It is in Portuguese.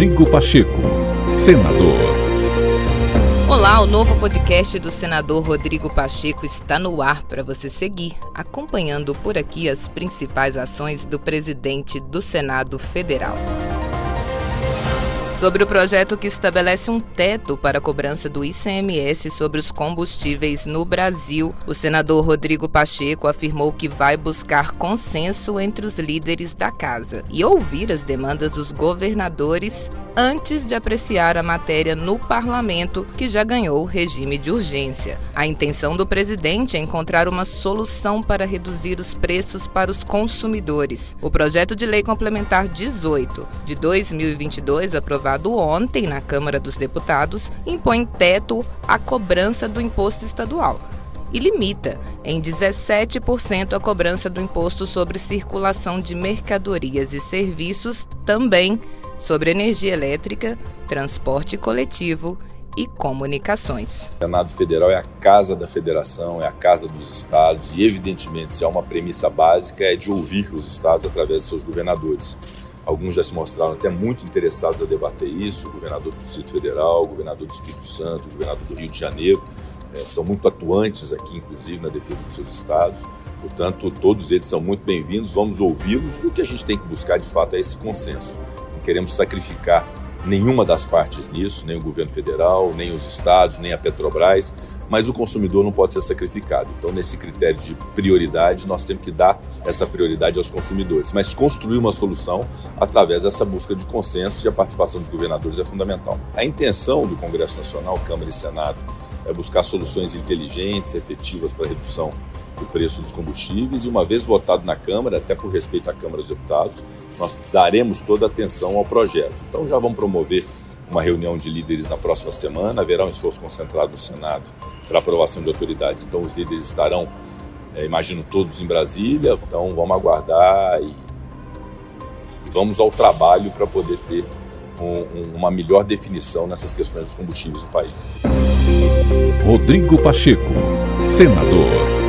Rodrigo Pacheco, senador. Olá, o novo podcast do senador Rodrigo Pacheco está no ar para você seguir, acompanhando por aqui as principais ações do presidente do Senado Federal sobre o projeto que estabelece um teto para a cobrança do ICMS sobre os combustíveis no Brasil. O senador Rodrigo Pacheco afirmou que vai buscar consenso entre os líderes da casa e ouvir as demandas dos governadores antes de apreciar a matéria no parlamento, que já ganhou o regime de urgência. A intenção do presidente é encontrar uma solução para reduzir os preços para os consumidores. O projeto de lei complementar 18 de 2022, aprovado ontem na Câmara dos Deputados, impõe teto à cobrança do imposto estadual e limita em 17% a cobrança do imposto sobre circulação de mercadorias e serviços também sobre energia elétrica, transporte coletivo e comunicações. O Senado Federal é a casa da federação, é a casa dos estados e, evidentemente, se há uma premissa básica é de ouvir os estados através de seus governadores. Alguns já se mostraram até muito interessados a debater isso, o governador do Distrito Federal, o governador do Espírito Santo, o governador do Rio de Janeiro, é, são muito atuantes aqui, inclusive, na defesa dos seus estados. Portanto, todos eles são muito bem-vindos, vamos ouvi-los o que a gente tem que buscar, de fato, é esse consenso queremos sacrificar nenhuma das partes nisso, nem o governo federal, nem os estados, nem a Petrobras, mas o consumidor não pode ser sacrificado. Então, nesse critério de prioridade, nós temos que dar essa prioridade aos consumidores, mas construir uma solução através dessa busca de consenso e a participação dos governadores é fundamental. A intenção do Congresso Nacional, Câmara e Senado, é buscar soluções inteligentes, efetivas para a redução o preço dos combustíveis e uma vez votado na Câmara, até por respeito à Câmara dos Deputados, nós daremos toda a atenção ao projeto. Então já vamos promover uma reunião de líderes na próxima semana, haverá um esforço concentrado no Senado para aprovação de autoridades. Então os líderes estarão, é, imagino, todos em Brasília, então vamos aguardar e, e vamos ao trabalho para poder ter um, um, uma melhor definição nessas questões dos combustíveis no país. Rodrigo Pacheco, senador.